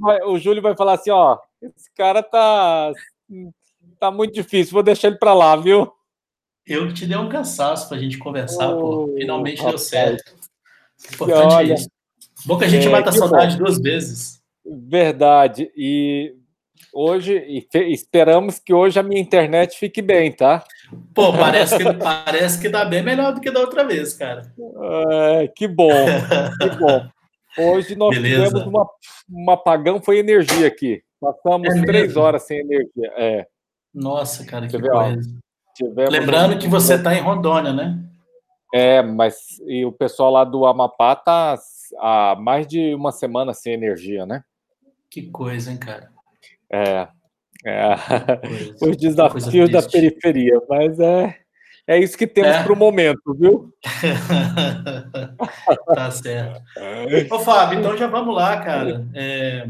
Vai, o Júlio vai falar assim, ó, esse cara tá, tá muito difícil, vou deixar ele para lá, viu? Eu te dei um cansaço para a gente conversar, oh, pô. Finalmente rapaz. deu certo. Importante olha, isso. Bom que a gente é, mata a saudade bom. duas vezes. Verdade. E hoje, esperamos que hoje a minha internet fique bem, tá? Pô, parece que, parece que dá bem melhor do que da outra vez, cara. É, que bom, que bom. Hoje nós Beleza. tivemos uma, um apagão, foi energia aqui. Passamos é três horas sem energia. É. Nossa, cara, que coisa. Lembrando que você está em Rondônia, né? É, mas e o pessoal lá do Amapá tá há mais de uma semana sem energia, né? Que coisa, hein, cara? É, é. os desafios da periferia, mas é, é isso que temos é. para o momento, viu? tá certo. Ô, Fábio, então já vamos lá, cara. É,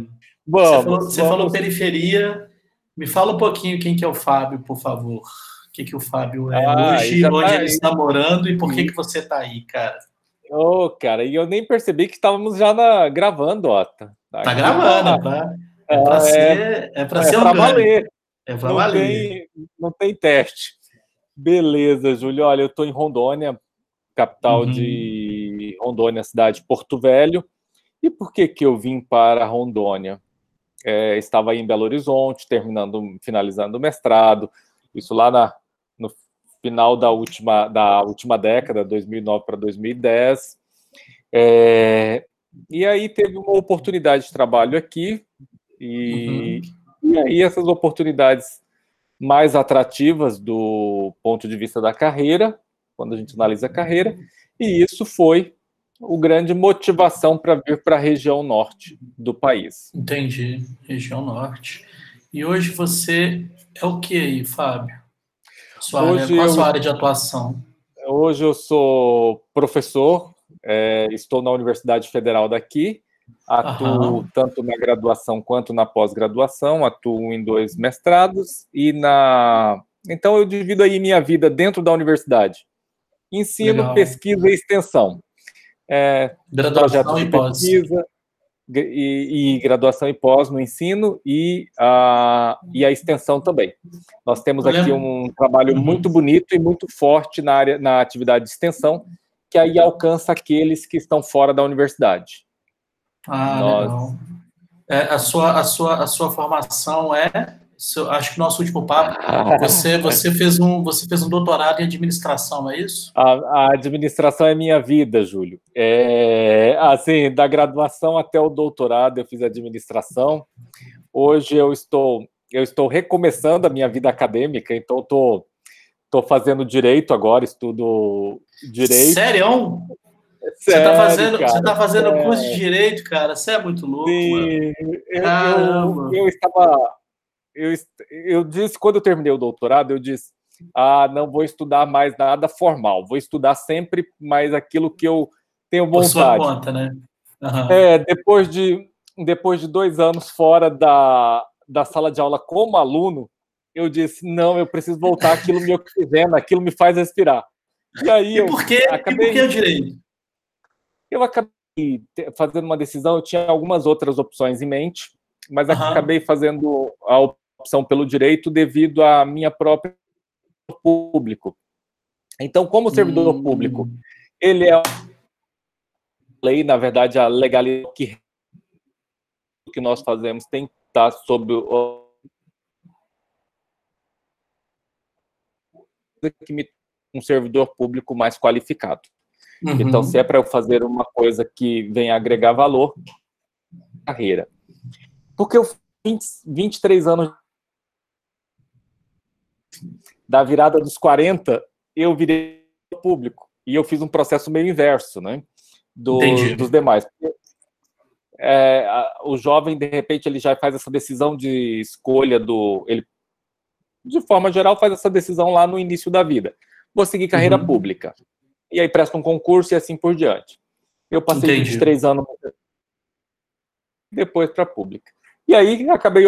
vamos, você, falou, você falou, periferia. Me fala um pouquinho quem que é o Fábio, por favor. O que, que o Fábio é ah, hoje, onde tá ele está morando e por que, que você está aí, cara? Ô, oh, cara, e eu nem percebi que estávamos já na, gravando, ó. Tá, tá gravando, tá? É para é, ser, é pra é ser pra valer. É para valer. Tem, não tem teste. Beleza, Júlio. Olha, eu estou em Rondônia, capital uhum. de Rondônia, cidade de Porto Velho. E por que que eu vim para Rondônia? É, estava aí em Belo Horizonte, terminando, finalizando o mestrado. Isso lá na, no final da última, da última década, 2009 para 2010. É, e aí teve uma oportunidade de trabalho aqui, e, uhum. e aí essas oportunidades mais atrativas do ponto de vista da carreira, quando a gente analisa a carreira, e isso foi o grande motivação para vir para a região norte do país. Entendi, região norte. E hoje você é o que aí, Fábio? Sua hoje área, qual a sua eu, área de atuação? Hoje eu sou professor, é, estou na Universidade Federal daqui, Atuo uhum. tanto na graduação quanto na pós-graduação, atuo em dois mestrados e na. Então eu divido aí minha vida dentro da universidade. Ensino, Legal. pesquisa e extensão. É, graduação e pós. Pesquisa, e, e, graduação e pós no ensino e a, e a extensão também. Nós temos aqui um trabalho uhum. muito bonito e muito forte na área na atividade de extensão, que aí alcança aqueles que estão fora da universidade. Ah, Nós... É, a, sua, a, sua, a sua formação é. Acho que no nosso último papo, você, você, fez um, você fez um doutorado em administração, não é isso? A, a administração é minha vida, Júlio. É, assim, da graduação até o doutorado, eu fiz administração. Hoje eu estou, eu estou recomeçando a minha vida acadêmica, então estou tô, tô fazendo direito agora, estudo direito. Sério? Você tá fazendo, cara, você tá fazendo é... curso de direito, cara. Você é muito louco, Sim, mano. Eu, eu, eu, estava. Eu, eu disse, quando eu terminei o doutorado, eu disse: ah, não vou estudar mais nada formal, vou estudar sempre mais aquilo que eu tenho vontade. Por sua conta, né? Uhum. É, depois de, depois de dois anos fora da, da sala de aula como aluno, eu disse: não, eu preciso voltar aquilo me oxigena, aquilo me faz respirar. E aí e por eu acabei. E por que o direito? Eu acabei fazendo uma decisão, eu tinha algumas outras opções em mente, mas uhum. acabei fazendo a opção pelo direito devido à minha própria público. Então, como servidor hum. público, ele é lei, na verdade, a legalidade que, que nós fazemos tem que estar sob o que me um servidor público mais qualificado. Uhum. Então, se é para eu fazer uma coisa que venha agregar valor, carreira. Porque eu 20, 23 anos da virada dos 40, eu virei público. E eu fiz um processo meio inverso, né? Do, dos demais. É, o jovem, de repente, ele já faz essa decisão de escolha do. Ele, de forma geral, faz essa decisão lá no início da vida. Vou seguir carreira uhum. pública e aí presta um concurso e assim por diante. Eu passei Entendi. 23 anos depois para a pública. E aí acabei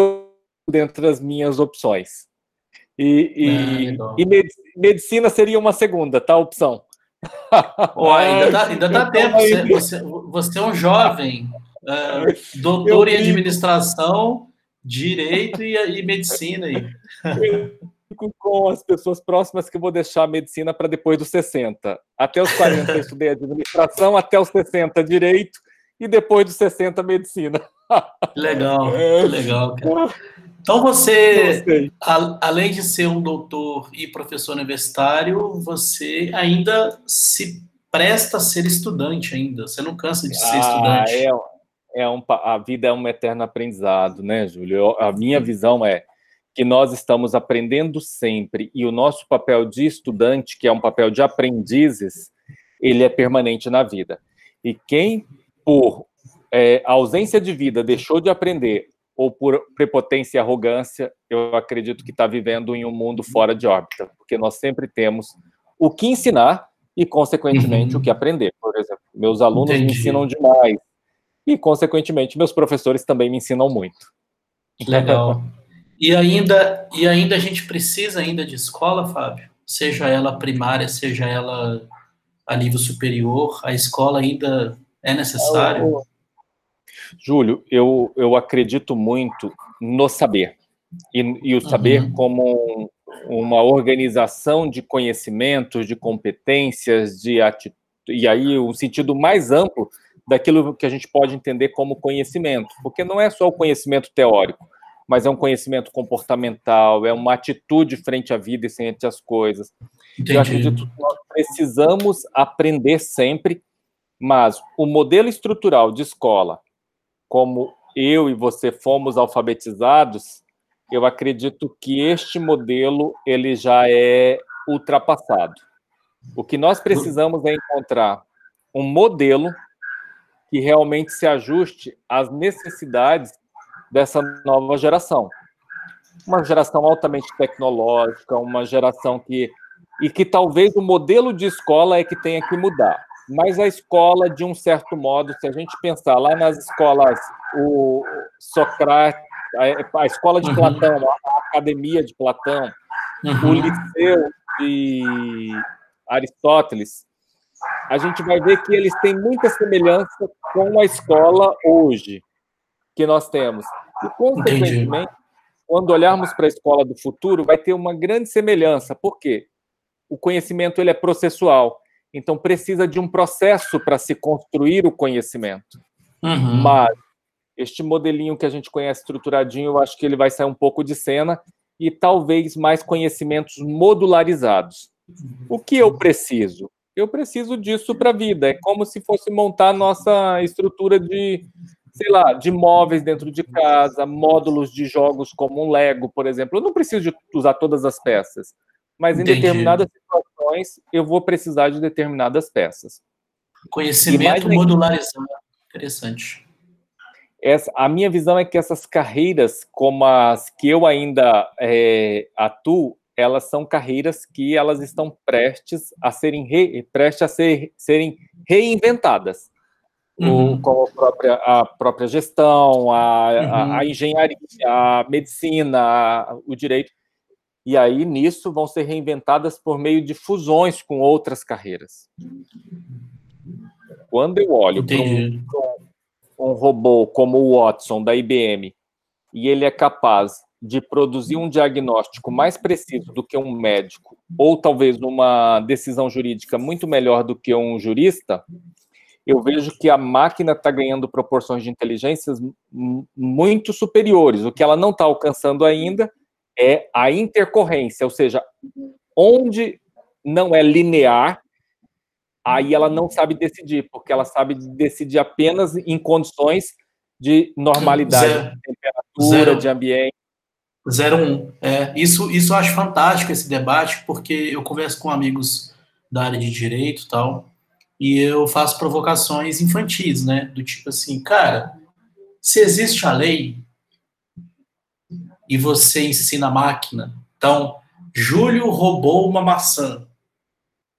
dentro das minhas opções. E, e, ah, e, medicina seria uma segunda, tá? Opção. Oh, ainda dá, ainda dá tempo. Você, você, você, é um jovem. Uh, doutor em administração, direito e, e medicina. Aí. Com as pessoas próximas que eu vou deixar a medicina para depois dos 60. Até os 40 eu estudei administração, até os 60 direito e depois dos 60 medicina. Legal, legal, cara. Então você, a, além de ser um doutor e professor universitário, você ainda se presta a ser estudante ainda. Você não cansa de ser ah, estudante. É, é um, a vida é um eterno aprendizado, né, Júlio? A minha visão é que nós estamos aprendendo sempre e o nosso papel de estudante, que é um papel de aprendizes, ele é permanente na vida. E quem, por é, ausência de vida, deixou de aprender, ou por prepotência e arrogância, eu acredito que está vivendo em um mundo fora de órbita, porque nós sempre temos o que ensinar e, consequentemente, uhum. o que aprender. Por exemplo, meus alunos Entendi. me ensinam demais e, consequentemente, meus professores também me ensinam muito. Legal. E ainda, e ainda a gente precisa ainda de escola, Fábio? Seja ela primária, seja ela a nível superior, a escola ainda é necessária? Júlio, eu, eu acredito muito no saber. E, e o saber uhum. como um, uma organização de conhecimentos, de competências, de atitude, e aí um sentido mais amplo daquilo que a gente pode entender como conhecimento, porque não é só o conhecimento teórico mas é um conhecimento comportamental, é uma atitude frente à vida e frente às coisas. Entendi. Eu acredito que nós precisamos aprender sempre, mas o modelo estrutural de escola, como eu e você fomos alfabetizados, eu acredito que este modelo ele já é ultrapassado. O que nós precisamos é encontrar um modelo que realmente se ajuste às necessidades dessa nova geração. Uma geração altamente tecnológica, uma geração que. E que talvez o modelo de escola é que tenha que mudar. Mas a escola, de um certo modo, se a gente pensar lá nas escolas, o Socrates, a, a escola de uhum. Platão, a academia de Platão, uhum. o liceu de Aristóteles, a gente vai ver que eles têm muita semelhança com a escola hoje que nós temos. E, consequentemente, quando olharmos para a escola do futuro, vai ter uma grande semelhança. Por quê? O conhecimento ele é processual. Então, precisa de um processo para se construir o conhecimento. Uhum. Mas este modelinho que a gente conhece estruturadinho, eu acho que ele vai sair um pouco de cena e talvez mais conhecimentos modularizados. O que eu preciso? Eu preciso disso para a vida. É como se fosse montar nossa estrutura de sei lá, de móveis dentro de casa, módulos de jogos como um Lego, por exemplo. Eu não preciso de usar todas as peças, mas Entendi. em determinadas situações eu vou precisar de determinadas peças. Conhecimento modularizado, interessante. Essa, a minha visão é que essas carreiras, como as que eu ainda é, atuo, elas são carreiras que elas estão prestes a serem re, prestes a ser, serem reinventadas uhum. como a própria, a própria gestão, a, uhum. a, a, engenharia, a medicina, a, o direito. E aí, nisso, vão ser reinventadas por meio de fusões com outras carreiras. Quando eu olho para um, um robô como o Watson, da IBM, e ele é capaz de produzir um diagnóstico mais preciso do que um médico, ou talvez uma decisão jurídica muito melhor do que um jurista, eu vejo que a máquina está ganhando proporções de inteligências muito superiores. O que ela não está alcançando ainda é a intercorrência, ou seja, onde não é linear, aí ela não sabe decidir, porque ela sabe decidir apenas em condições de normalidade, zero, de temperatura, zero, de ambiente. Zero um. É, isso, isso eu acho fantástico esse debate, porque eu converso com amigos da área de direito e tal, e eu faço provocações infantis, né? Do tipo assim, cara, se existe a lei e você ensina a máquina, então, Júlio roubou uma maçã.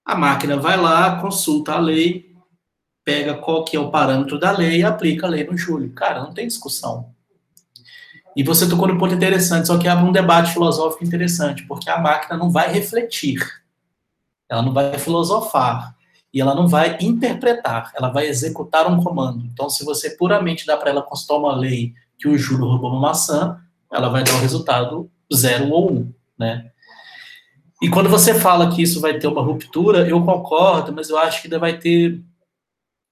A máquina vai lá, consulta a lei, pega qual que é o parâmetro da lei e aplica a lei no Júlio. Cara, não tem discussão. E você tocou no ponto interessante, só que abre um debate filosófico interessante, porque a máquina não vai refletir, ela não vai filosofar e ela não vai interpretar, ela vai executar um comando. Então, se você puramente dá para ela consultar uma lei que o Júlio roubou uma maçã, ela vai dar o resultado zero ou um, né? E quando você fala que isso vai ter uma ruptura, eu concordo, mas eu acho que ainda vai ter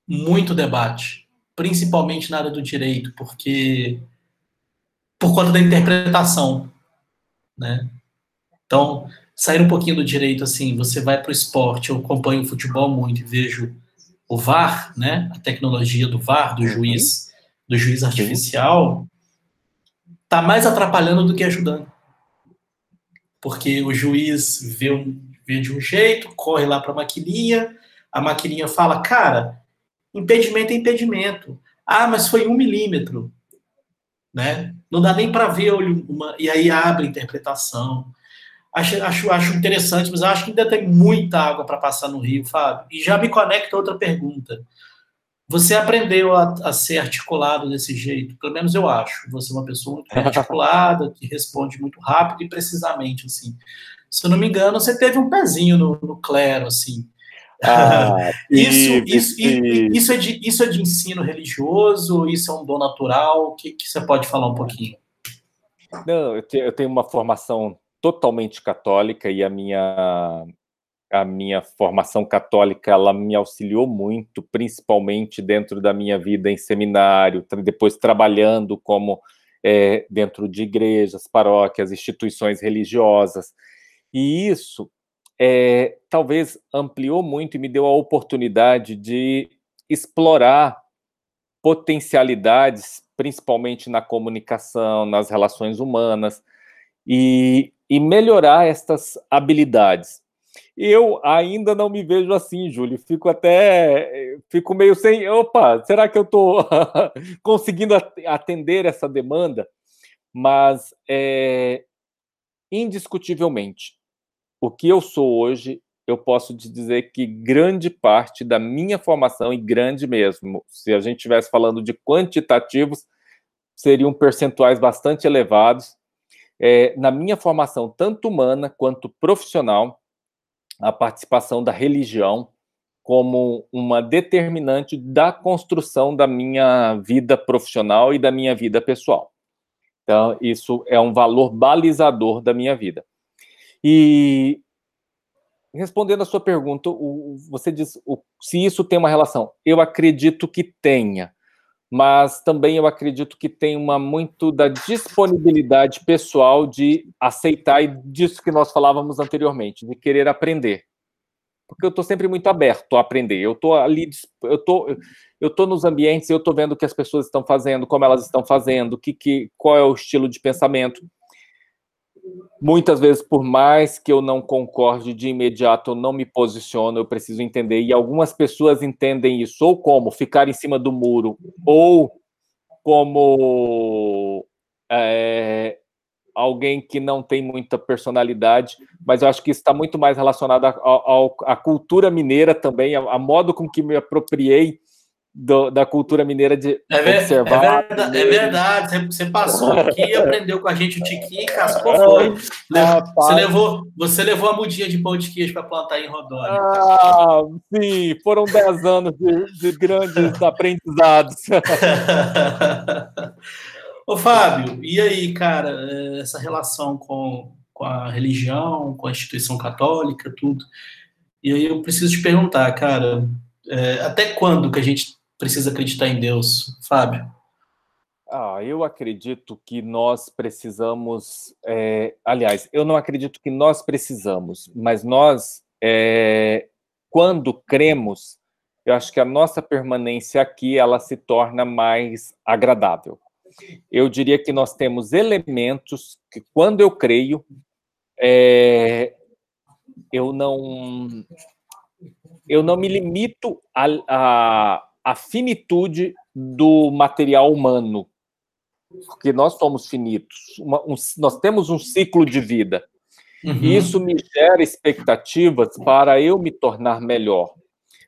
muito debate, principalmente na área do direito, porque por conta da interpretação, né? Então, sair um pouquinho do direito, assim, você vai para o esporte, eu acompanho o futebol muito e vejo o VAR, né? A tecnologia do VAR, do juiz, do juiz artificial, tá mais atrapalhando do que ajudando. Porque o juiz vê, um, vê de um jeito, corre lá para a maquininha, a maquininha fala, cara, impedimento é impedimento. Ah, mas foi um milímetro. Né? Não dá nem para ver uma, e aí abre a interpretação. Acho, acho, acho interessante, mas acho que ainda tem muita água para passar no Rio, Fábio. E já me conecta a outra pergunta. Você aprendeu a, a, ser articulado desse jeito, pelo menos eu acho. Você é uma pessoa muito articulada, que responde muito rápido e precisamente, assim. Se eu não me engano, você teve um pezinho no, no clero, assim. Ah, isso, isso, isso, é de, isso é de ensino religioso? Isso é um dom natural? O que, que você pode falar um pouquinho? Não, eu, te, eu tenho uma formação totalmente católica e a minha a minha formação católica ela me auxiliou muito, principalmente dentro da minha vida em seminário, depois trabalhando como é, dentro de igrejas, paróquias, instituições religiosas. E isso é, talvez ampliou muito e me deu a oportunidade de explorar potencialidades, principalmente na comunicação, nas relações humanas, e, e melhorar estas habilidades. Eu ainda não me vejo assim, Júlio. Fico até. Fico meio sem. Opa, será que eu estou conseguindo atender essa demanda? Mas, é, indiscutivelmente, o que eu sou hoje, eu posso te dizer que grande parte da minha formação, e grande mesmo, se a gente estivesse falando de quantitativos, seriam percentuais bastante elevados. É, na minha formação, tanto humana quanto profissional, a participação da religião como uma determinante da construção da minha vida profissional e da minha vida pessoal. Então, isso é um valor balizador da minha vida. E respondendo a sua pergunta, você diz se isso tem uma relação. Eu acredito que tenha, mas também eu acredito que tem uma muito da disponibilidade pessoal de aceitar e disso que nós falávamos anteriormente, de querer aprender. Porque eu estou sempre muito aberto a aprender. Eu estou ali, eu tô, eu tô nos ambientes, eu estou vendo o que as pessoas estão fazendo, como elas estão fazendo, que, que, qual é o estilo de pensamento muitas vezes, por mais que eu não concorde de imediato, eu não me posiciono, eu preciso entender. E algumas pessoas entendem isso ou como ficar em cima do muro, ou como é, alguém que não tem muita personalidade, mas eu acho que isso está muito mais relacionado à cultura mineira também, a, modo com que me apropriei do, da cultura mineira de é ver, observar. É verdade, é verdade, Você passou aqui, aprendeu com a gente o tiquinho e cascou foi. Ah, você, levou, você levou a mudinha de pão de queijo para plantar em Rodóia. Ah, sim, foram 10 anos de, de grandes aprendizados. Ô, Fábio, e aí, cara, essa relação com, com a religião, com a instituição católica, tudo. E aí eu preciso te perguntar, cara, é, até quando que a gente precisa acreditar em Deus, Fábio? Ah, eu acredito que nós precisamos. É, aliás, eu não acredito que nós precisamos, mas nós, é, quando cremos, eu acho que a nossa permanência aqui ela se torna mais agradável. Eu diria que nós temos elementos que, quando eu creio, é, eu não eu não me limito a, a a finitude do material humano, porque nós somos finitos, uma, um, nós temos um ciclo de vida. Uhum. E isso me gera expectativas para eu me tornar melhor.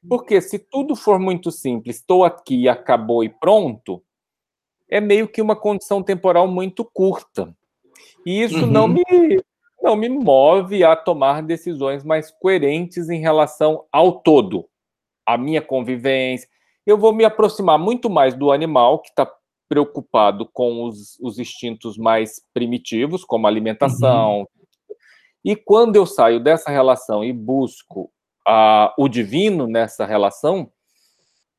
Porque se tudo for muito simples, estou aqui, acabou e pronto, é meio que uma condição temporal muito curta. E isso uhum. não me não me move a tomar decisões mais coerentes em relação ao todo a minha convivência. Eu vou me aproximar muito mais do animal que está preocupado com os, os, instintos mais primitivos, como alimentação. Uhum. E quando eu saio dessa relação e busco a, o divino nessa relação,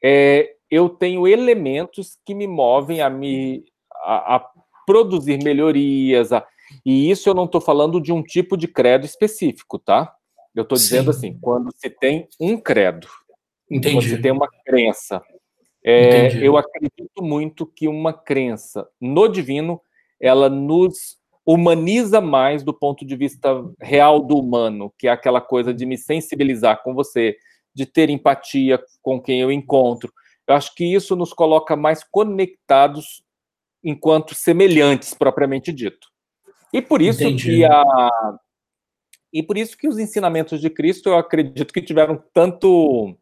é, eu tenho elementos que me movem a me a, a produzir melhorias, a, e isso eu não estou falando de um tipo de credo específico, tá? Eu estou dizendo assim, quando se tem um credo, Entendi. quando se tem uma crença. É, eu acredito muito que uma crença no divino, ela nos humaniza mais do ponto de vista real do humano, que é aquela coisa de me sensibilizar com você, de ter empatia com quem eu encontro. Eu acho que isso nos coloca mais conectados enquanto semelhantes, propriamente dito. E por isso Entendi. que a e por isso que os ensinamentos de Cristo eu acredito que tiveram tanto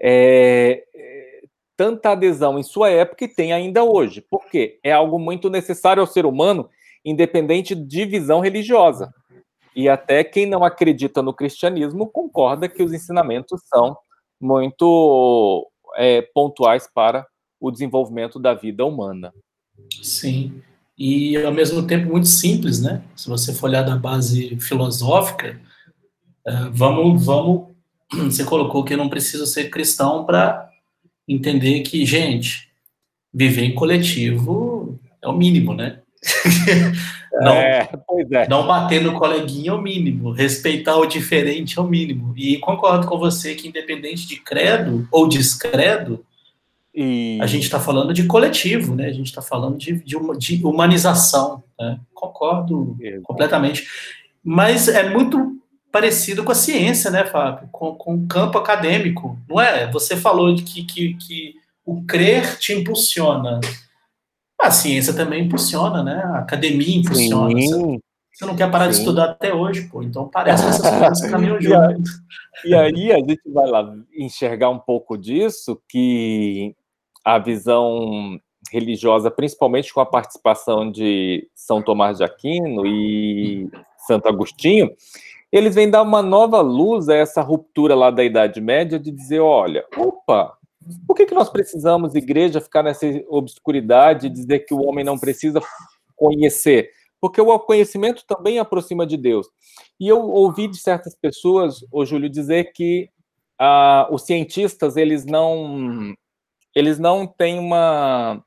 é, tanta adesão em sua época e tem ainda hoje, porque é algo muito necessário ao ser humano, independente de visão religiosa. E até quem não acredita no cristianismo concorda que os ensinamentos são muito é, pontuais para o desenvolvimento da vida humana. Sim e ao mesmo tempo muito simples, né? Se você for olhar da base filosófica, uh, vamos, vamos, você colocou que eu não preciso ser cristão para entender que, gente, viver em coletivo é o mínimo, né? não, é, é. não bater no coleguinha é o mínimo, respeitar o diferente é o mínimo. E concordo com você que, independente de credo ou descredo, e... A gente está falando de coletivo, né? A gente está falando de, de, de humanização. Né? Concordo Exato. completamente. Mas é muito parecido com a ciência, né, Fábio? Com, com o campo acadêmico, não é? Você falou de que, que, que o crer te impulsiona. A ciência também impulsiona, né? A academia impulsiona. Sim. Você não quer parar Sim. de estudar até hoje, pô. Então parece que essas coisas caminham juntos. E aí a gente vai lá enxergar um pouco disso, que a visão religiosa, principalmente com a participação de São Tomás de Aquino e Santo Agostinho, eles vêm dar uma nova luz a essa ruptura lá da Idade Média de dizer, olha, opa, por que, que nós precisamos, igreja, ficar nessa obscuridade e dizer que o homem não precisa conhecer? Porque o conhecimento também aproxima de Deus. E eu ouvi de certas pessoas, o Júlio, dizer que ah, os cientistas, eles não eles não têm uma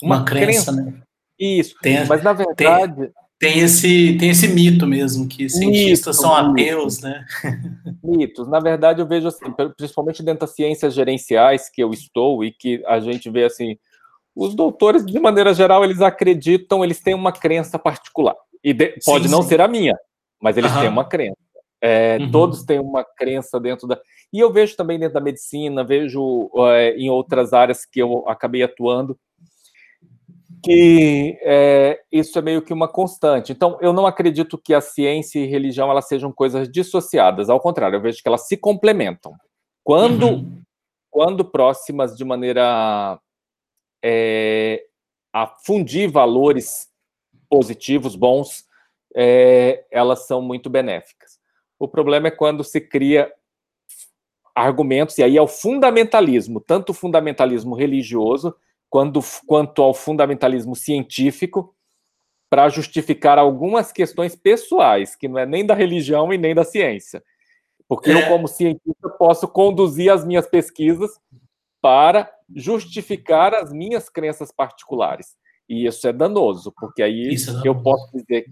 uma, uma crença, crença, né? Isso. Tem, mas na verdade tem, tem, esse tem esse mito mesmo que cientistas mito, são mito. ateus, né? Mitos. Na verdade, eu vejo assim, principalmente dentro das ciências gerenciais que eu estou e que a gente vê assim, os doutores de maneira geral eles acreditam, eles têm uma crença particular e de, pode sim, não ser a minha, mas eles uhum. têm uma crença. É, uhum. Todos têm uma crença dentro da. E eu vejo também dentro da medicina, vejo é, em outras áreas que eu acabei atuando, que é, isso é meio que uma constante. Então, eu não acredito que a ciência e religião elas sejam coisas dissociadas. Ao contrário, eu vejo que elas se complementam. Quando, uhum. quando próximas de maneira é, a fundir valores positivos, bons, é, elas são muito benéficas. O problema é quando se cria argumentos, e aí é o fundamentalismo, tanto o fundamentalismo religioso quanto, quanto ao fundamentalismo científico, para justificar algumas questões pessoais, que não é nem da religião e nem da ciência. Porque é. eu, como cientista, posso conduzir as minhas pesquisas para justificar as minhas crenças particulares. E isso é danoso, porque aí é eu posso dizer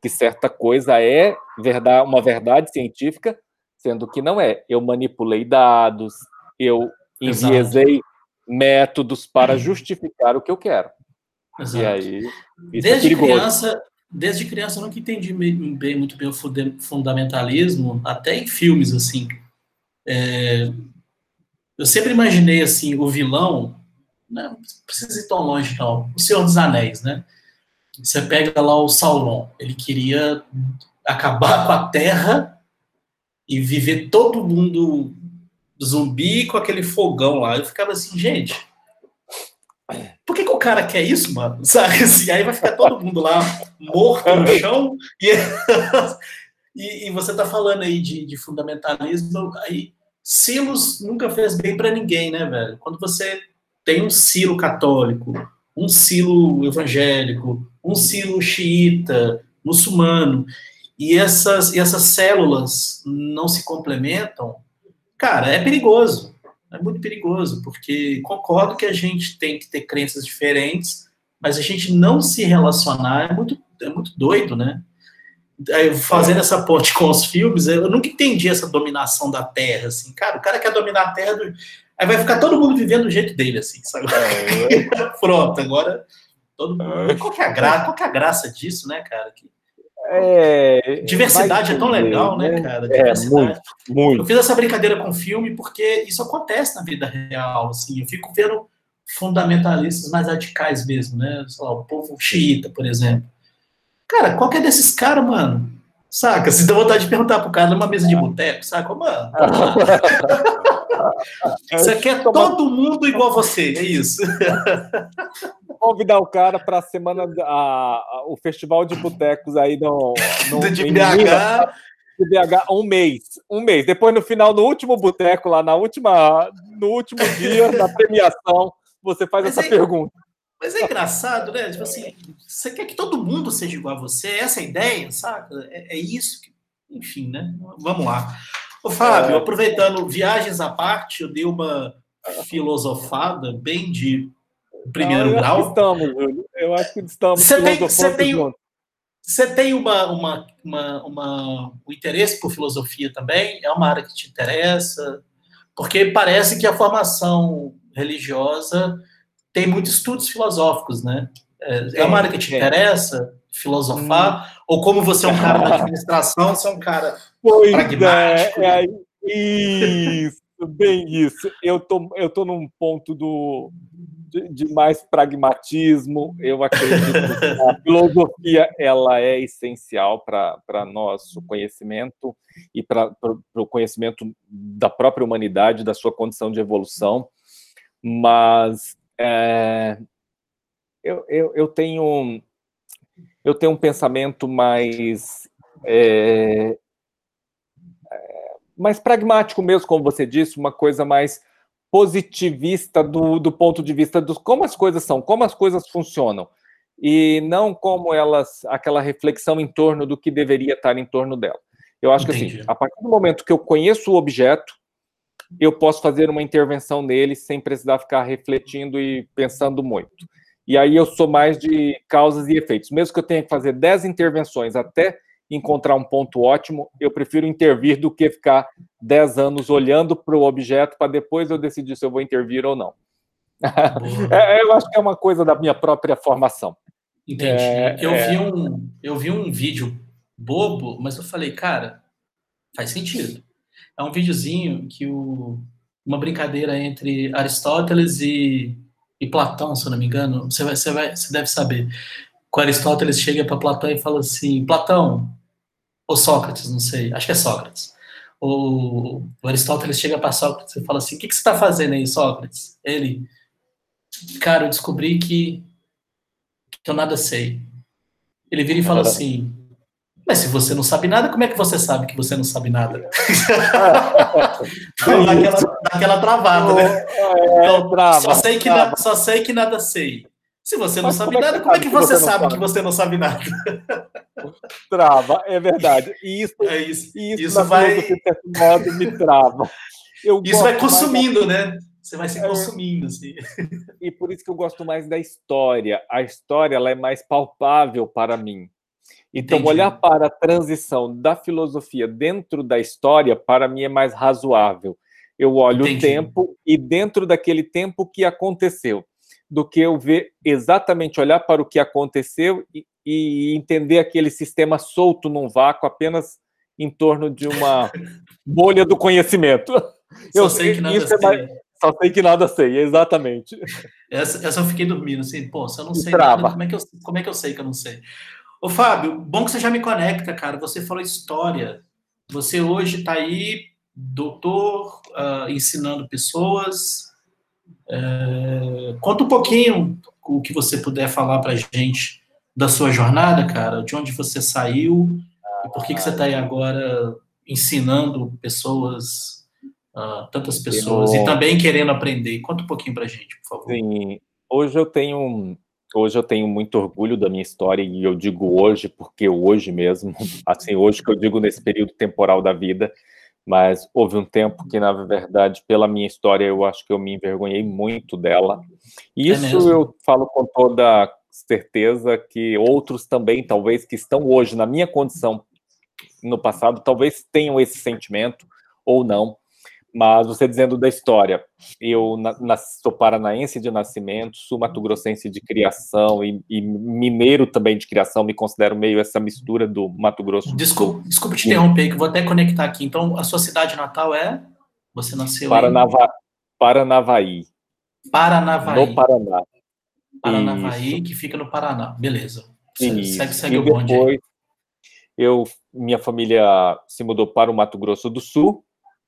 que certa coisa é verdade, uma verdade científica, sendo que não é. Eu manipulei dados, eu enviesei Exato. Métodos para justificar o que eu quero. Exato. E aí, é desde é criança, desde criança eu nunca entendi bem, muito bem o fundamentalismo, até em filmes assim. É, eu sempre imaginei assim o vilão, né, não precisa ir tão longe não, o Senhor dos Anéis, né? Você pega lá o Sauron, ele queria acabar com a Terra e viver todo mundo zumbi com aquele fogão lá. Eu ficava assim, gente, por que, que o cara quer isso, mano? Sabe assim, aí vai ficar todo mundo lá morto no chão e, e, e você tá falando aí de, de fundamentalismo, aí silos nunca fez bem para ninguém, né, velho? Quando você tem um silo católico, um silo evangélico, um silo xiita, muçulmano, e essas, e essas células não se complementam, cara, é perigoso. É muito perigoso, porque concordo que a gente tem que ter crenças diferentes, mas a gente não se relacionar é muito, é muito doido, né? Fazendo essa ponte com os filmes, eu nunca entendi essa dominação da Terra, assim. Cara, o cara quer dominar a Terra, do... aí vai ficar todo mundo vivendo do jeito dele, assim, sabe? É. Pronto, agora todo mundo... É. Qual que é a graça, qual que é a graça disso, né, cara? Que é, Diversidade é tão legal, né, né, cara? É, muito, muito. Eu fiz essa brincadeira com filme porque isso acontece na vida real, assim. Eu fico vendo fundamentalistas mais radicais mesmo, né? Lá, o povo xiita, por exemplo. Cara, qual que é desses caras, mano? Saca? Se dá vontade de perguntar pro cara numa mesa de boteco, saca? Mano, você quer todo mundo igual você, é isso. Convidar o cara para a semana, o festival de botecos aí no, no de BH. De BH, um mês, um mês. Depois, no final, no último boteco, lá na última, no último dia da premiação, você faz Mas essa é, pergunta. Mas é engraçado, né? Tipo assim, você quer que todo mundo seja igual a você? Essa é a ideia, saca? É, é isso que. Enfim, né? Vamos lá. Ô, Fábio, é... aproveitando viagens à parte, eu dei uma filosofada bem de primeiro Não, grau. estamos, Júlio. Eu acho que estamos você tem, você tem, você tem uma, uma, uma, uma, um interesse por filosofia também? É uma área que te interessa? Porque parece que a formação religiosa tem muitos estudos filosóficos, né? É, é uma área que te interessa? Filosofar? Hum. Ou como você é um cara da administração, você é um cara pois é, pragmático? É, é, isso, bem isso. Eu tô, eu tô num ponto do, de, de mais pragmatismo. Eu acredito que a filosofia ela é essencial para nosso conhecimento e para o conhecimento da própria humanidade, da sua condição de evolução. Mas é, eu, eu, eu, tenho eu tenho um pensamento mais é, é, mais pragmático mesmo, como você disse, uma coisa mais positivista do, do ponto de vista dos como as coisas são, como as coisas funcionam, e não como elas, aquela reflexão em torno do que deveria estar em torno dela. Eu acho Entendi. que assim, a partir do momento que eu conheço o objeto, eu posso fazer uma intervenção nele sem precisar ficar refletindo e pensando muito. E aí eu sou mais de causas e efeitos. Mesmo que eu tenha que fazer 10 intervenções até encontrar um ponto ótimo, eu prefiro intervir do que ficar 10 anos olhando para o objeto para depois eu decidir se eu vou intervir ou não. é, eu acho que é uma coisa da minha própria formação. Entendi. É, eu, é... Vi um, eu vi um vídeo bobo, mas eu falei, cara, faz sentido. É um videozinho que o, uma brincadeira entre Aristóteles e, e Platão, se eu não me engano. Você, vai, você, vai, você deve saber com Aristóteles chega para Platão e fala assim: Platão, ou Sócrates, não sei, acho que é Sócrates. O, o Aristóteles chega para Sócrates e fala assim: O que, que você está fazendo aí, Sócrates? Ele, cara, eu descobri que, que eu nada sei. Ele vira e fala assim: Mas se você não sabe nada, como é que você sabe que você não sabe nada? então, daquela, daquela travada, né? É, então, só, sei que nada, só sei que nada sei. Se você não Mas sabe é nada, como é que você, você sabe, que você não sabe nada? Trava, é verdade. E isso, é isso. isso, isso vai. modo me trava. Eu isso vai consumindo, mais... né? Você vai se é. consumindo, assim. E por isso que eu gosto mais da história. A história ela é mais palpável para mim. Então, Entendi. olhar para a transição da filosofia dentro da história, para mim, é mais razoável. Eu olho Entendi. o tempo e dentro daquele tempo que aconteceu do que eu ver exatamente olhar para o que aconteceu e, e entender aquele sistema solto num vácuo apenas em torno de uma bolha do conhecimento. Só eu sei que nada é sei. Mais, só sei que nada sei, exatamente. Essa, essa eu fiquei dormindo, assim, pô, se eu não sei nada, como é, que eu, como é que eu sei que eu não sei? Ô, Fábio, bom que você já me conecta, cara. Você falou história. Você hoje está aí, doutor, uh, ensinando pessoas, é, conta um pouquinho o que você puder falar para gente da sua jornada, cara, de onde você saiu e por que, que você está aí agora ensinando pessoas uh, tantas pessoas eu... e também querendo aprender. Conta um pouquinho para a gente, por favor. Sim, hoje eu tenho hoje eu tenho muito orgulho da minha história e eu digo hoje porque hoje mesmo, assim, hoje que eu digo nesse período temporal da vida, mas houve um tempo que, na verdade, pela minha história, eu acho que eu me envergonhei muito dela. E é isso é eu falo com toda certeza que outros também, talvez, que estão hoje na minha condição no passado, talvez tenham esse sentimento ou não. Mas você dizendo da história, eu na, na, sou paranaense de nascimento, sou mato-grossense de criação e, e, mineiro também de criação, me considero meio essa mistura do Mato Grosso. Desculpa, desculpa te interromper, que vou até conectar aqui. Então, a sua cidade natal é? Você nasceu Paranava, em... Paranavaí. Paranavaí. No Paraná. Paranavaí, Isso. que fica no Paraná. Beleza. Isso. Segue, segue e o bonde. Depois, eu, minha família se mudou para o Mato Grosso do Sul,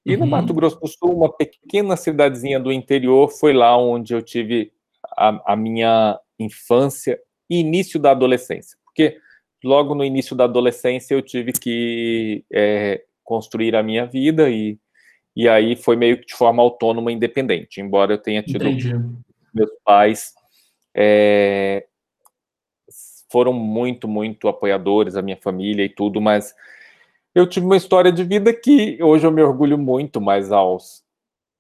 e uhum. no Mato Grosso do Sul, uma pequena cidadezinha do interior, foi lá onde eu tive a, a minha infância e início da adolescência. Porque logo no início da adolescência eu tive que é, construir a minha vida e, e aí foi meio que de forma autônoma e independente, embora eu tenha tido Entendi. meus pais é, foram muito, muito apoiadores, a minha família e tudo, mas eu tive uma história de vida que hoje eu me orgulho muito, mas aos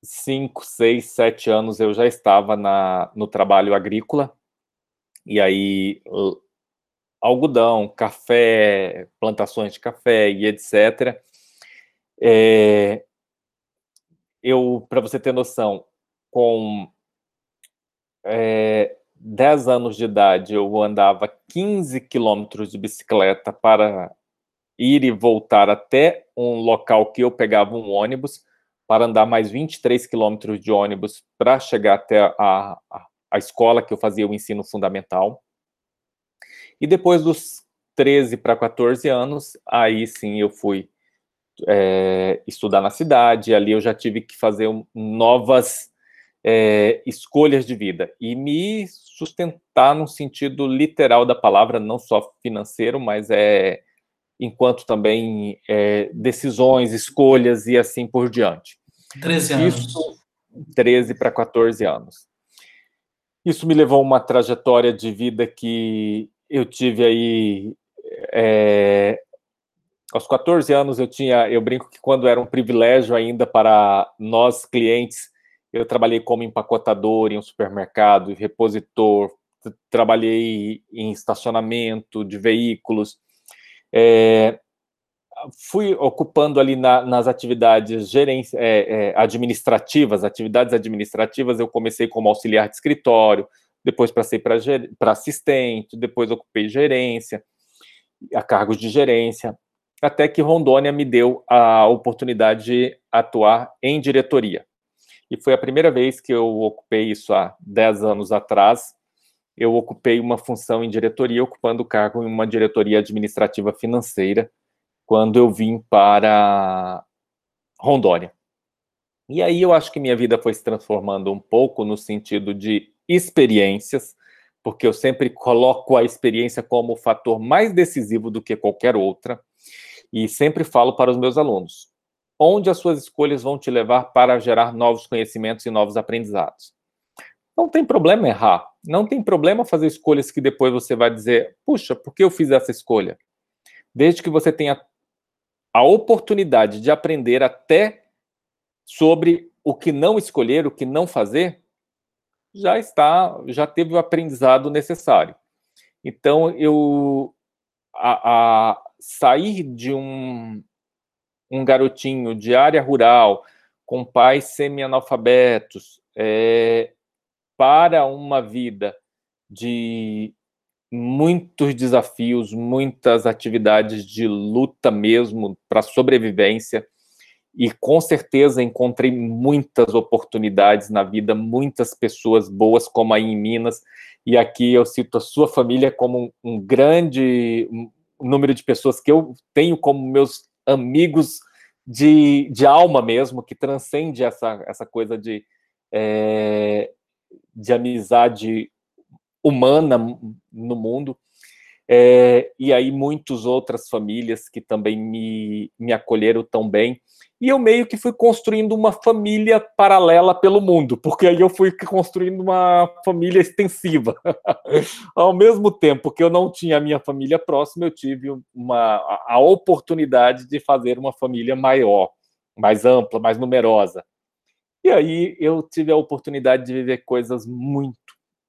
5, 6, 7 anos eu já estava na, no trabalho agrícola, e aí algodão, café, plantações de café e etc. É, eu, para você ter noção, com é, 10 anos de idade, eu andava 15 quilômetros de bicicleta para ir e voltar até um local que eu pegava um ônibus para andar mais 23 quilômetros de ônibus para chegar até a, a, a, escola que eu fazia o ensino fundamental. E depois dos 13 para 14 anos, aí sim eu fui é, estudar na cidade, ali eu já tive que fazer um, novas é, escolhas de vida e me sustentar no sentido literal da palavra, não só financeiro, mas é enquanto também é, decisões, escolhas e assim por diante. 13 anos. Isso, 13 para 14 anos. Isso me levou a uma trajetória de vida que eu tive aí. É, aos 14 anos eu tinha, eu brinco que quando era um privilégio ainda para nós clientes, eu trabalhei como empacotador em um supermercado, repositor, trabalhei em estacionamento de veículos, é, fui ocupando ali na, nas atividades gerência, é, é, administrativas, atividades administrativas, eu comecei como auxiliar de escritório, depois passei para assistente, depois ocupei gerência, a cargos de gerência, até que Rondônia me deu a oportunidade de atuar em diretoria. E foi a primeira vez que eu ocupei isso há 10 anos atrás, eu ocupei uma função em diretoria, ocupando o cargo em uma diretoria administrativa financeira, quando eu vim para Rondônia. E aí eu acho que minha vida foi se transformando um pouco no sentido de experiências, porque eu sempre coloco a experiência como o fator mais decisivo do que qualquer outra, e sempre falo para os meus alunos: onde as suas escolhas vão te levar para gerar novos conhecimentos e novos aprendizados. Não tem problema errar, não tem problema fazer escolhas que depois você vai dizer, puxa, por que eu fiz essa escolha? Desde que você tenha a oportunidade de aprender até sobre o que não escolher, o que não fazer, já está, já teve o aprendizado necessário. Então, eu a, a sair de um, um garotinho de área rural, com pais semi-analfabetos, é, para uma vida de muitos desafios, muitas atividades de luta mesmo para sobrevivência. E com certeza encontrei muitas oportunidades na vida, muitas pessoas boas, como aí em Minas. E aqui eu cito a sua família como um, um grande número de pessoas que eu tenho como meus amigos de, de alma mesmo, que transcende essa, essa coisa de é, de amizade humana no mundo. É, e aí muitas outras famílias que também me, me acolheram tão bem. E eu meio que fui construindo uma família paralela pelo mundo, porque aí eu fui construindo uma família extensiva. Ao mesmo tempo que eu não tinha a minha família próxima, eu tive uma, a oportunidade de fazer uma família maior, mais ampla, mais numerosa. E aí eu tive a oportunidade de viver coisas muito,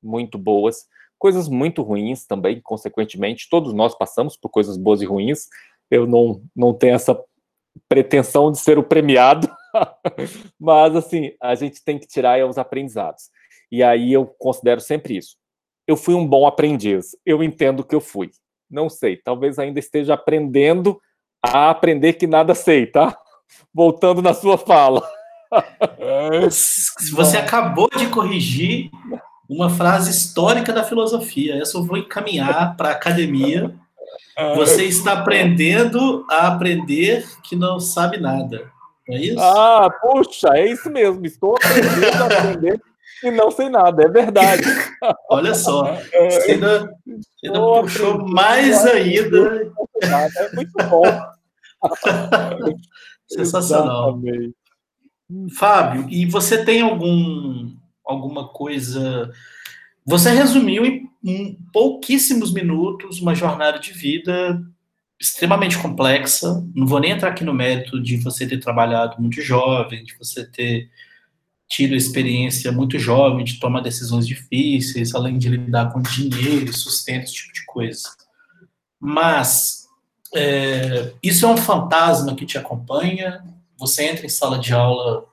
muito boas, coisas muito ruins também, consequentemente. Todos nós passamos por coisas boas e ruins. Eu não, não tenho essa pretensão de ser o premiado, mas assim, a gente tem que tirar os aprendizados. E aí eu considero sempre isso. Eu fui um bom aprendiz, eu entendo que eu fui. Não sei, talvez ainda esteja aprendendo a aprender que nada sei, tá? Voltando na sua fala. Você acabou de corrigir uma frase histórica da filosofia. Eu vou encaminhar para a academia você está aprendendo a aprender que não sabe nada. é isso? Ah, puxa, é isso mesmo. Estou aprendendo a aprender que não sei nada. É verdade. Olha só. Você ainda, ainda puxou mais ainda. É muito bom. Sensacional. Exatamente. Fábio, e você tem algum alguma coisa você resumiu em, pouquíssimos minutos uma jornada de vida extremamente complexa. Não vou nem entrar aqui no mérito de você ter trabalhado muito jovem, de você ter tido experiência muito jovem de tomar decisões difíceis, além de lidar com dinheiro, sustento, esse tipo de coisa. Mas é, isso é um fantasma que te acompanha. Você entra em sala de aula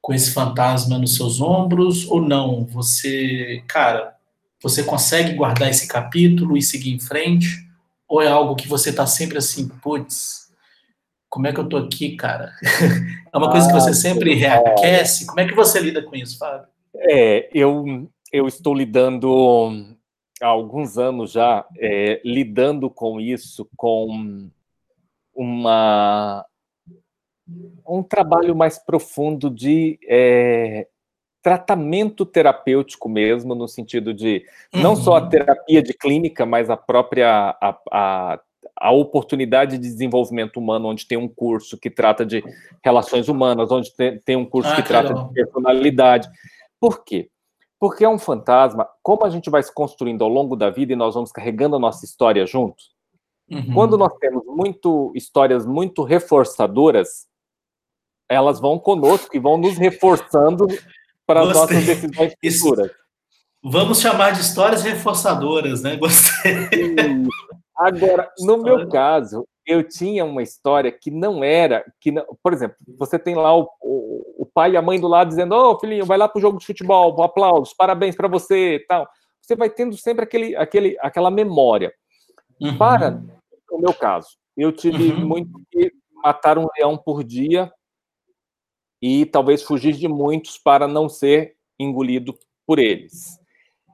com esse fantasma nos seus ombros ou não? Você, cara, você consegue guardar esse capítulo e seguir em frente? Ou é algo que você tá sempre assim, putz, como é que eu tô aqui, cara? é uma coisa que você ah, sempre reaquece? Como é que você lida com isso, Fábio? É, eu, eu estou lidando há alguns anos já, é, lidando com isso, com uma um trabalho mais profundo de é, tratamento terapêutico mesmo, no sentido de não uhum. só a uhum. terapia de clínica, mas a própria a, a, a, oportunidade de desenvolvimento humano, onde tem um curso que trata de relações humanas, onde tem, tem um curso ah, que trata de personalidade. Por quê? Porque é um fantasma, como a gente vai se construindo ao longo da vida e nós vamos carregando a nossa história juntos, uhum. quando nós temos muito histórias muito reforçadoras, elas vão conosco e vão nos reforçando para as nossas decisões futuras. Vamos chamar de histórias reforçadoras, né? Gostei. Agora, no meu caso, eu tinha uma história que não era, que não, por exemplo, você tem lá o, o, o pai e a mãe do lado dizendo, ô oh, filhinho, vai lá para o jogo de futebol, aplausos, parabéns para você, tal. Você vai tendo sempre aquele, aquele, aquela memória. Uhum. Para o meu caso, eu tive uhum. muito que matar um leão por dia e talvez fugir de muitos para não ser engolido por eles.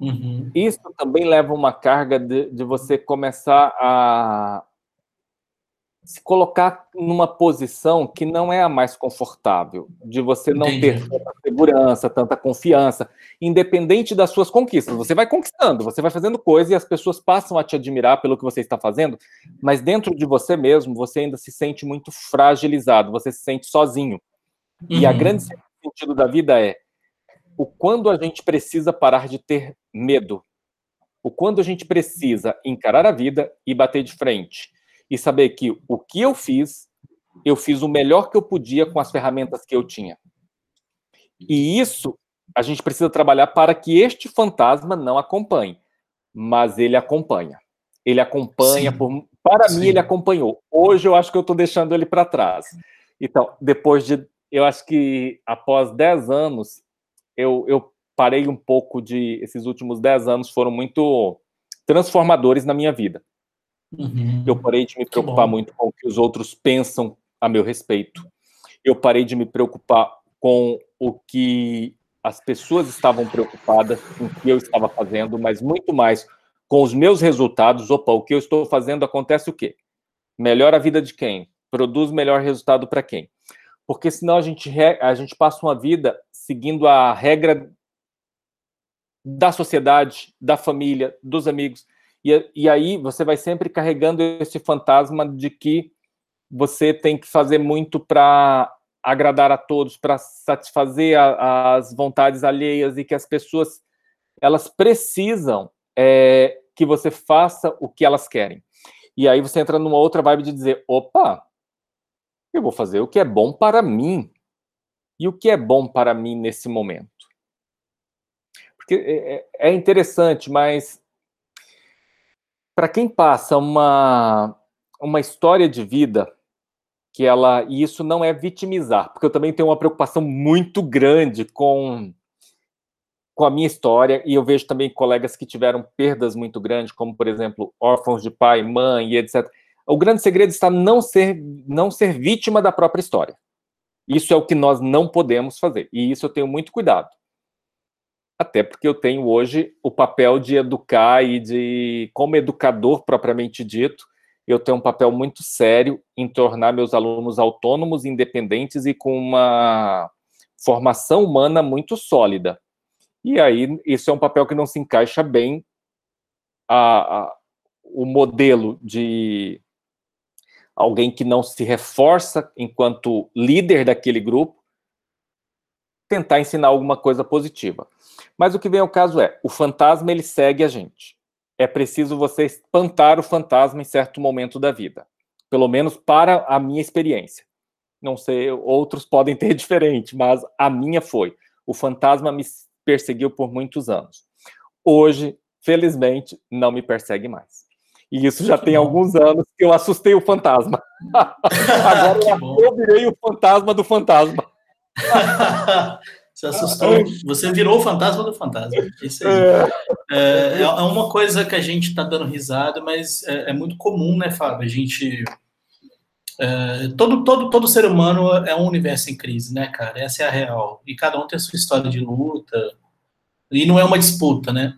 Uhum. Isso também leva uma carga de, de, você começar a se colocar numa posição que não é a mais confortável, de você não Entendi. ter tanta segurança, tanta confiança, independente das suas conquistas. Você vai conquistando, você vai fazendo coisas e as pessoas passam a te admirar pelo que você está fazendo, mas dentro de você mesmo, você ainda se sente muito fragilizado, você se sente sozinho. Uhum. E a uhum. grande sentido da vida é o quando a gente precisa parar de ter medo, o quando a gente precisa encarar a vida e bater de frente e saber que o que eu fiz, eu fiz o melhor que eu podia com as ferramentas que eu tinha. E isso a gente precisa trabalhar para que este fantasma não acompanhe, mas ele acompanha. Ele acompanha, por, para Sim. mim ele acompanhou. Hoje eu acho que eu estou deixando ele para trás. Então, depois de eu acho que após 10 anos, eu, eu parei um pouco de. Esses últimos 10 anos foram muito transformadores na minha vida. Uhum. Eu parei de me preocupar muito com o que os outros pensam a meu respeito. Eu parei de me preocupar com o que as pessoas estavam preocupadas com o que eu estava fazendo, mas muito mais com os meus resultados. Opa, o que eu estou fazendo acontece o quê? Melhora a vida de quem? Produz melhor resultado para quem? Porque senão a gente, a gente passa uma vida seguindo a regra da sociedade, da família, dos amigos, E, e aí você vai sempre carregando esse fantasma de que você tem que fazer muito para agradar a todos, para satisfazer a, as vontades alheias e que as pessoas elas precisam é, que você faça o que elas querem. E aí você entra numa outra vibe de dizer, opa, eu vou fazer o que é bom para mim. E o que é bom para mim nesse momento? Porque é, é, é interessante, mas para quem passa uma, uma história de vida que ela e isso não é vitimizar, porque eu também tenho uma preocupação muito grande com com a minha história e eu vejo também colegas que tiveram perdas muito grandes, como por exemplo órfãos de pai, mãe e etc. O grande segredo está não ser não ser vítima da própria história. Isso é o que nós não podemos fazer e isso eu tenho muito cuidado. Até porque eu tenho hoje o papel de educar e de como educador propriamente dito, eu tenho um papel muito sério em tornar meus alunos autônomos, independentes e com uma formação humana muito sólida. E aí, isso é um papel que não se encaixa bem a, a, o modelo de alguém que não se reforça enquanto líder daquele grupo, tentar ensinar alguma coisa positiva. Mas o que vem ao caso é, o fantasma ele segue a gente é preciso você espantar o fantasma em certo momento da vida. Pelo menos para a minha experiência. Não sei, outros podem ter diferente, mas a minha foi. O fantasma me perseguiu por muitos anos. Hoje, felizmente, não me persegue mais. E isso já que tem bom. alguns anos que eu assustei o fantasma. Agora eu virei o fantasma do fantasma. Você assustou. Você virou o fantasma do fantasma. Isso aí. É, é, é uma coisa que a gente está dando risada, mas é, é, muito comum, né, Fábio? A gente. É, todo, todo, todo ser humano é um universo em crise, né, cara? Essa é a real. E cada um tem a sua história de luta. E não é uma disputa, né?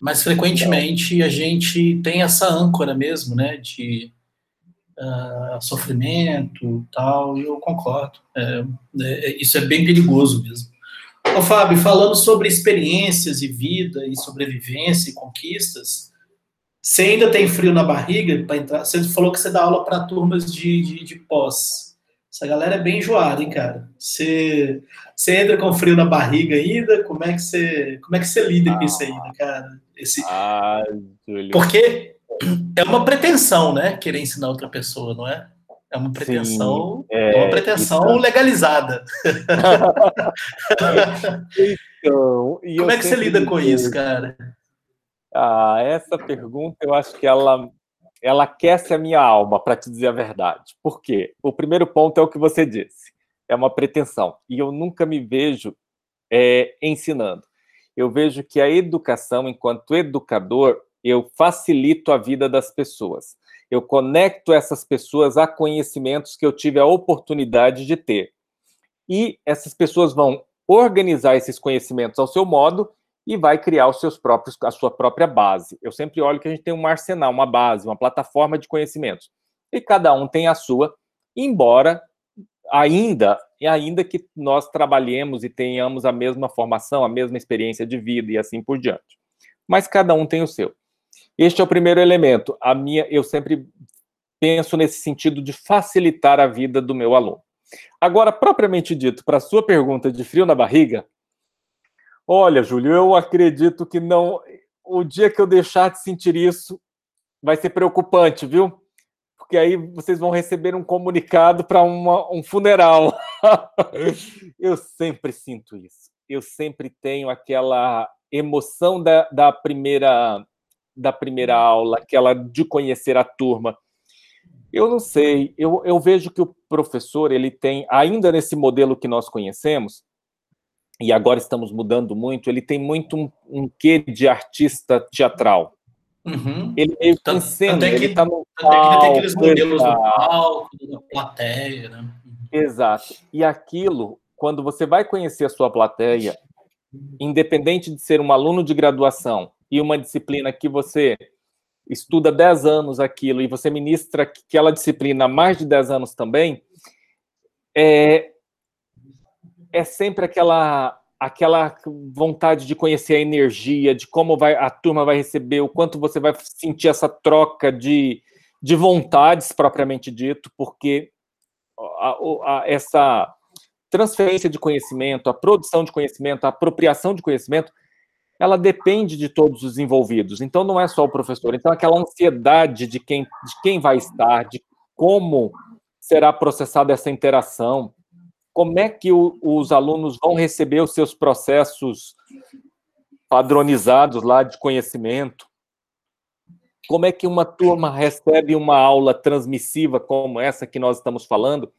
Mas frequentemente a gente tem essa âncora mesmo, né? De uh, sofrimento tal, e eu concordo. É, é, isso é bem perigoso mesmo. Ô, Fábio, falando sobre experiências e vida e sobrevivência e conquistas, você ainda tem frio na barriga para entrar? Você falou que você dá aula para turmas de, de, de, pós. Essa galera é bem enjoada, hein, cara? Você, você entra com frio na barriga ainda? Como é que você, como é que você lida ah, com isso ainda, cara? Esse... Ah, Porque é uma pretensão, né? Querer ensinar outra pessoa, não é? É uma pretensão, Sim, é, é uma pretensão isso. legalizada. então, Como é que você lida com isso, cara? Ah, essa pergunta eu acho que ela ela aquece a minha alma, para te dizer a verdade. Por quê? O primeiro ponto é o que você disse. É uma pretensão. E eu nunca me vejo é, ensinando. Eu vejo que a educação, enquanto educador, eu facilito a vida das pessoas eu conecto essas pessoas a conhecimentos que eu tive a oportunidade de ter. E essas pessoas vão organizar esses conhecimentos ao seu modo e vai criar os seus próprios, a sua própria base. Eu sempre olho que a gente tem um arsenal, uma base, uma plataforma de conhecimentos. E cada um tem a sua, embora ainda, e ainda que nós trabalhemos e tenhamos a mesma formação, a mesma experiência de vida e assim por diante. Mas cada um tem o seu. Este é o primeiro elemento. A minha, eu sempre penso nesse sentido de facilitar a vida do meu aluno. Agora, propriamente dito, para a sua pergunta de frio na barriga, olha, Júlio, eu acredito que não. O dia que eu deixar de sentir isso vai ser preocupante, viu? Porque aí vocês vão receber um comunicado para um funeral. eu sempre sinto isso. Eu sempre tenho aquela emoção da, da primeira da primeira aula, aquela de conhecer a turma. Eu não sei, eu, eu vejo que o professor, ele tem, ainda nesse modelo que nós conhecemos, e agora estamos mudando muito, ele tem muito um, um quê de artista teatral. Uhum. Ele meio que encena, ele está no palco, tem aqueles modelos do palco, da plateia, né? Uhum. Exato. E aquilo, quando você vai conhecer a sua plateia, independente de ser um aluno de graduação e uma disciplina que você estuda 10 anos aquilo e você ministra aquela disciplina há mais de 10 anos também, é, é sempre aquela aquela vontade de conhecer a energia, de como vai, a turma vai receber, o quanto você vai sentir essa troca de, de vontades propriamente dito, porque a, a, essa transferência de conhecimento, a produção de conhecimento, a apropriação de conhecimento, ela depende de todos os envolvidos. Então não é só o professor. Então aquela ansiedade de quem, de quem vai estar, de como será processada essa interação, como é que o, os alunos vão receber os seus processos padronizados lá de conhecimento, como é que uma turma recebe uma aula transmissiva como essa que nós estamos falando,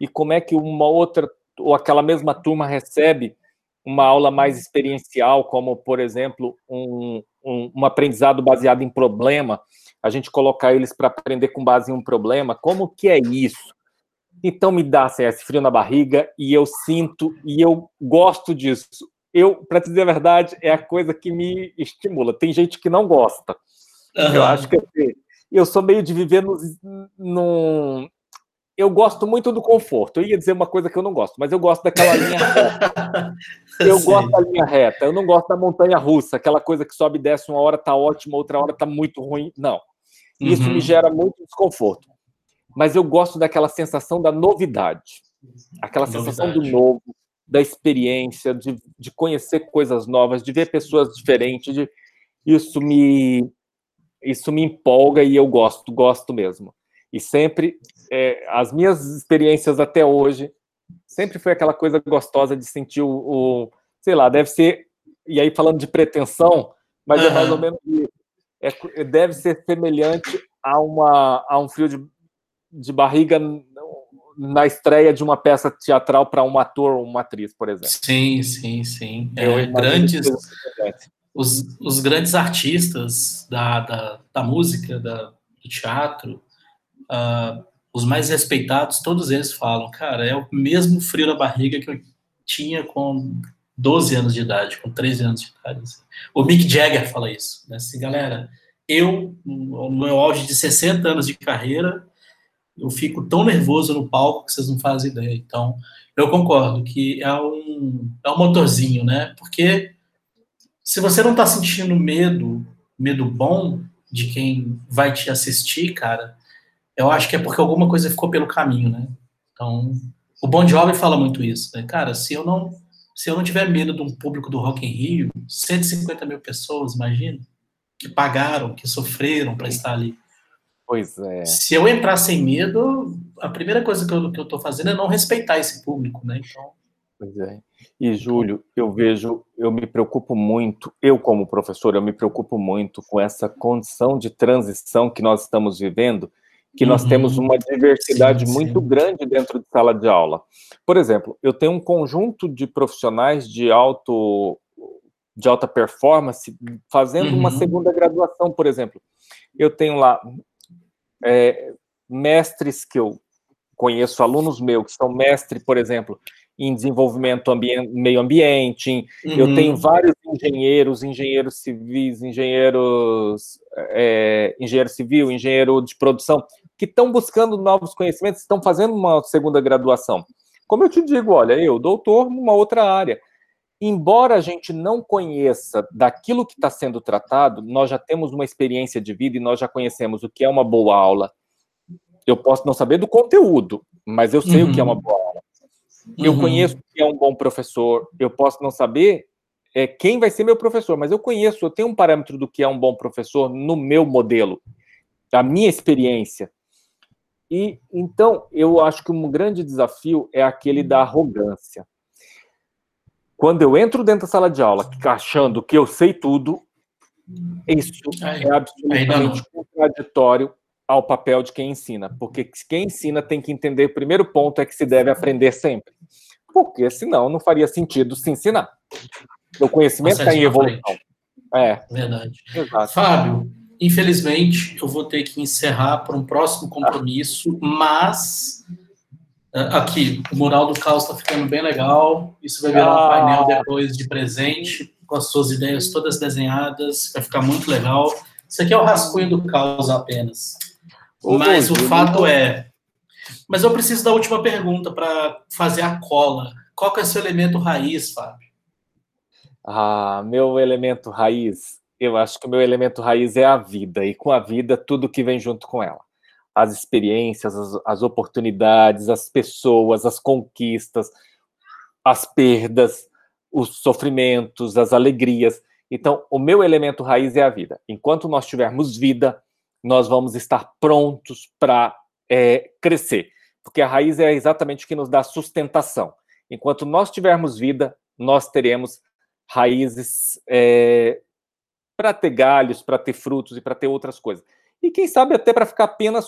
e como é que uma outra, ou aquela mesma turma recebe uma aula mais experiencial, como, por exemplo, um, um, um aprendizado baseado em problema, a gente colocar eles para aprender com base em um problema, como que é isso? Então me dá assim, esse frio na barriga e eu sinto e eu gosto disso. Eu, para te dizer a verdade, é a coisa que me estimula. Tem gente que não gosta. Uhum. Eu acho que assim, eu sou meio de viver no, no, eu gosto muito do conforto. Eu ia dizer uma coisa que eu não gosto, mas eu gosto daquela linha reta. Eu Sim. gosto da linha reta. Eu não gosto da montanha russa, aquela coisa que sobe e desce, uma hora tá ótima, outra hora tá muito ruim. Não. Isso uhum. me gera muito desconforto. Mas eu gosto daquela sensação da novidade. Aquela novidade. sensação do novo, da experiência, de, de conhecer coisas novas, de ver pessoas diferentes. De... Isso me isso me empolga e eu gosto, gosto mesmo. E sempre, é, as minhas experiências até hoje, sempre foi aquela coisa gostosa de sentir o, o sei lá, deve ser, e aí falando de pretensão, mas uhum. é mais ou menos isso. É, deve ser semelhante a, uma, a um frio de, de barriga na estreia de uma peça teatral para um ator ou uma atriz, por exemplo. Sim, sim, sim. É, grandes, os, os grandes artistas da, da, da música, da, do teatro, uh, os mais respeitados, todos eles falam, cara, é o mesmo frio na barriga que eu tinha com 12 anos de idade, com 13 anos de idade. Assim. O Mick Jagger fala isso, né? Assim, galera, eu, no meu auge de 60 anos de carreira, eu fico tão nervoso no palco que vocês não fazem ideia. Então, eu concordo que é um, é um motorzinho, né? Porque se você não tá sentindo medo, medo bom de quem vai te assistir, cara, eu acho que é porque alguma coisa ficou pelo caminho, né? Então, o Bon Jovi fala muito isso, né? Cara, se eu não se eu não tiver medo de um público do Rock in Rio, 150 mil pessoas, imagina, que pagaram, que sofreram para estar ali. Pois é. Se eu entrar sem medo, a primeira coisa que eu, que eu tô fazendo é não respeitar esse público, né? Então... Pois é. E, Júlio, eu vejo, eu me preocupo muito, eu como professor, eu me preocupo muito com essa condição de transição que nós estamos vivendo, que nós uhum. temos uma diversidade sim, muito sim. grande dentro de sala de aula. Por exemplo, eu tenho um conjunto de profissionais de alto de alta performance fazendo uhum. uma segunda graduação, por exemplo. Eu tenho lá é, mestres que eu conheço, alunos meus que são mestre, por exemplo, em desenvolvimento ambiente, meio ambiente. Uhum. Eu tenho vários engenheiros, engenheiros civis, engenheiros, é, engenheiro civil, engenheiro de produção, que estão buscando novos conhecimentos, estão fazendo uma segunda graduação. Como eu te digo, olha, eu, doutor, numa outra área. Embora a gente não conheça daquilo que está sendo tratado, nós já temos uma experiência de vida e nós já conhecemos o que é uma boa aula. Eu posso não saber do conteúdo, mas eu sei uhum. o que é uma uhum. boa aula. Eu uhum. conheço o que é um bom professor. Eu posso não saber é, quem vai ser meu professor, mas eu conheço, eu tenho um parâmetro do que é um bom professor no meu modelo, a minha experiência. E então eu acho que um grande desafio é aquele da arrogância. Quando eu entro dentro da sala de aula achando que eu sei tudo, isso é absolutamente contraditório ao papel de quem ensina, porque quem ensina tem que entender o primeiro ponto é que se deve aprender sempre, porque senão não faria sentido se ensinar. O conhecimento está em evolução. É. Verdade. Exato. Fábio, infelizmente eu vou ter que encerrar para um próximo compromisso, mas é, aqui, o mural do caos está ficando bem legal. Isso vai virar um ah. painel depois de presente, com as suas ideias todas desenhadas. Vai ficar muito legal. Isso aqui é o rascunho do caos apenas. Mas o fato é. Mas eu preciso da última pergunta para fazer a cola. Qual que é o seu elemento raiz, Fábio? Ah, meu elemento raiz, eu acho que o meu elemento raiz é a vida, e com a vida, tudo que vem junto com ela. As experiências, as, as oportunidades, as pessoas, as conquistas, as perdas, os sofrimentos, as alegrias. Então, o meu elemento raiz é a vida. Enquanto nós tivermos vida, nós vamos estar prontos para é, crescer, porque a raiz é exatamente o que nos dá sustentação. Enquanto nós tivermos vida, nós teremos raízes é, para ter galhos, para ter frutos e para ter outras coisas. E quem sabe até para ficar apenas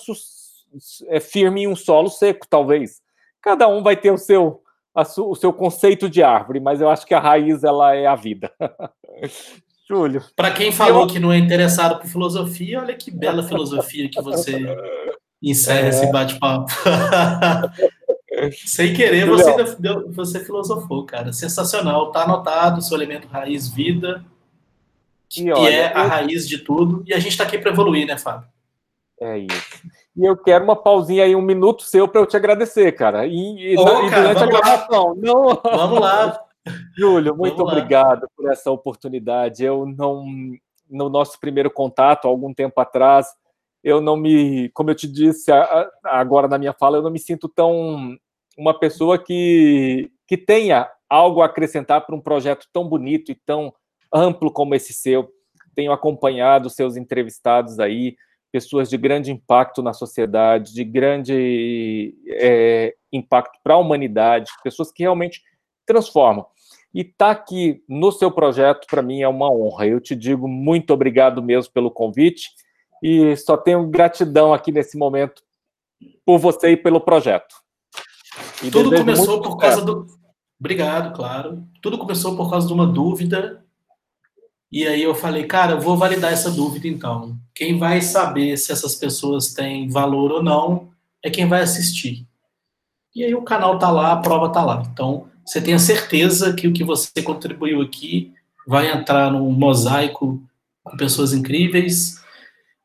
é, firme em um solo seco, talvez. Cada um vai ter o seu o seu conceito de árvore, mas eu acho que a raiz ela é a vida. Júlio. Para quem falou eu... que não é interessado por filosofia, olha que bela filosofia que você encerra é. esse bate-papo. Sem querer, você, você filosofou, cara. Sensacional. Tá anotado, seu elemento raiz, vida, que olha, é a eu... raiz de tudo. E a gente está aqui para evoluir, né, Fábio? É isso. E eu quero uma pausinha aí, um minuto seu, para eu te agradecer, cara. E, e, oh, e cara, durante a gravação. Não... Vamos lá. Júlio, muito vamos obrigado lá. por essa oportunidade. Eu não, no nosso primeiro contato, algum tempo atrás, eu não me, como eu te disse agora na minha fala, eu não me sinto tão uma pessoa que, que tenha algo a acrescentar para um projeto tão bonito e tão amplo como esse seu. Tenho acompanhado seus entrevistados aí, pessoas de grande impacto na sociedade, de grande é, impacto para a humanidade, pessoas que realmente transformam. E estar tá aqui no seu projeto, para mim, é uma honra. Eu te digo muito obrigado mesmo pelo convite e só tenho gratidão aqui nesse momento por você e pelo projeto. E Tudo começou por causa do. Obrigado, claro. Tudo começou por causa de uma dúvida. E aí eu falei, cara, eu vou validar essa dúvida então. Quem vai saber se essas pessoas têm valor ou não é quem vai assistir. E aí o canal tá lá, a prova tá lá. Então, você tenha certeza que o que você contribuiu aqui vai entrar num mosaico com pessoas incríveis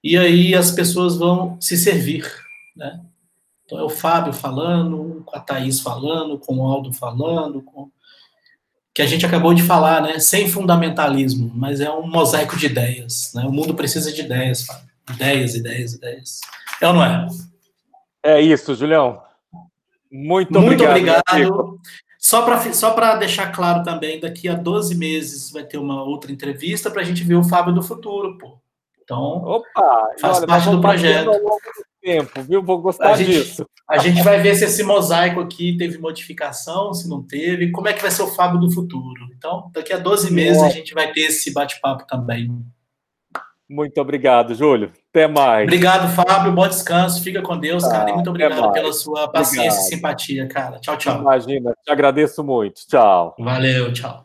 e aí as pessoas vão se servir, né? Então é o Fábio falando, com a Thaís falando, com o Aldo falando, com que a gente acabou de falar, né? Sem fundamentalismo, mas é um mosaico de ideias, né? O mundo precisa de ideias, Fábio. Ideias, ideias, ideias. É ou não é? É isso, Julião. Muito, Muito obrigado. obrigado. Só para só deixar claro também, daqui a 12 meses vai ter uma outra entrevista para a gente ver o Fábio do futuro, pô. Então, Opa, faz olha, parte do projeto. Tempo, viu? Vou gostar a disso. Gente, a gente vai ver se esse mosaico aqui teve modificação, se não teve, como é que vai ser o Fábio do futuro. Então, daqui a 12 meses a gente vai ter esse bate-papo também. Muito obrigado, Júlio. Até mais. Obrigado, Fábio. Bom descanso. Fica com Deus, tá, cara. E muito obrigado pela sua paciência obrigado. e simpatia, cara. Tchau, tchau. Imagina, te agradeço muito. Tchau. Valeu, tchau.